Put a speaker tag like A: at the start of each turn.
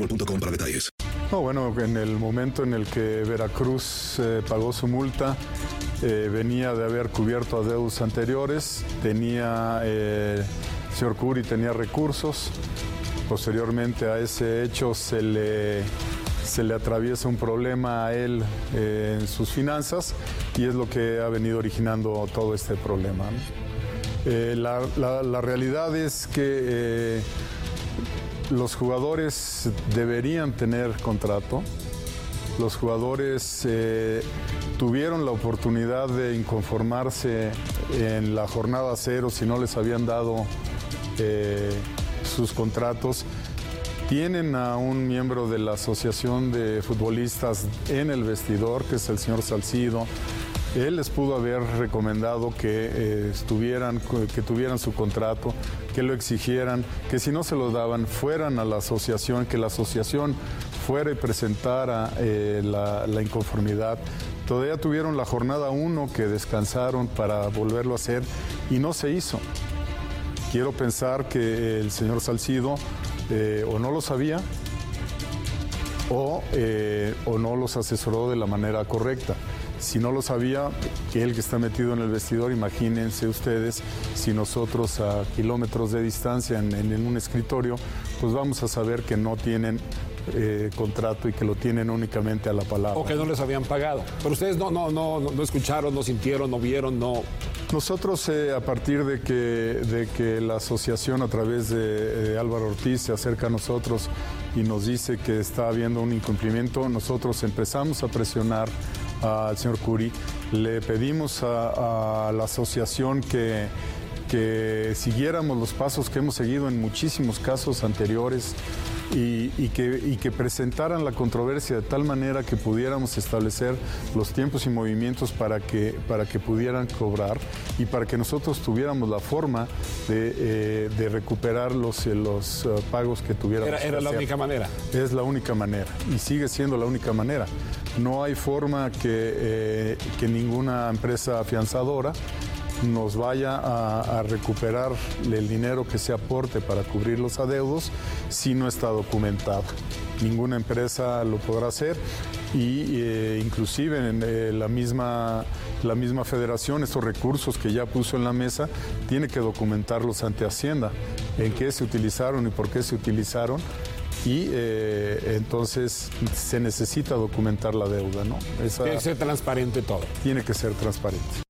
A: boostmobile.com para detalles.
B: No, bueno, en el momento en el que Veracruz eh, pagó su multa, eh, venía de haber cubierto adeudos anteriores, tenía, eh, señor Curi tenía recursos, posteriormente a ese hecho se le, se le atraviesa un problema a él en sus finanzas y es lo que ha venido originando todo este problema. La, realidad es que los jugadores deberían tener contrato. Los jugadores eh, tuvieron la oportunidad de inconformarse en la jornada cero si no les habían dado eh, sus contratos. Tienen a un miembro de la Asociación de Futbolistas en el vestidor, que es el señor Salcido. Él les pudo haber recomendado que eh, estuvieran, que tuvieran su contrato, que lo exigieran, que si no se lo daban, fueran a la asociación, que la asociación fuera y presentara eh, la, inconformidad. Todavía tuvieron la jornada 1 que descansaron para volverlo a hacer y no se hizo. Quiero pensar que el señor Salcido eh, o no lo sabía o, o no los asesoró de la manera correcta. Si no lo sabía, él que está metido en el vestidor, imagínense ustedes si nosotros a kilómetros de distancia en, en un escritorio, pues vamos a saber que no tienen eh, contrato y que lo tienen únicamente a la palabra.
C: O que no les habían pagado. Pero ustedes no, no, no, no escucharon, no sintieron, no vieron, no.
B: Nosotros, eh, a partir de que, de que la asociación a través de, de Álvaro Ortiz se acerca a nosotros y nos dice que está habiendo un incumplimiento, nosotros empezamos a presionar al señor Curi, le pedimos a, a la asociación que, que siguiéramos los pasos que hemos seguido en muchísimos casos anteriores y, y, que, y, que, presentaran la controversia de tal manera que pudiéramos establecer los tiempos y movimientos para que, para que pudieran cobrar y para que nosotros tuviéramos la forma de, eh, de recuperar los, los uh, pagos que tuviéramos.
C: Era, era la única manera.
B: Es la única manera y sigue siendo la única manera. No hay forma que, eh, que ninguna empresa afianzadora nos vaya a, recuperar el dinero que se aporte para cubrir los adeudos si no está documentado. Ninguna empresa lo podrá hacer y eh, inclusive en eh, la, misma, la misma federación, estos recursos que ya puso en la mesa, tiene que documentarlos ante Hacienda, en qué se utilizaron y por qué se utilizaron y eh, entonces se necesita documentar la deuda, ¿no?
C: Esa, tiene que ser transparente todo.
B: Tiene que ser transparente.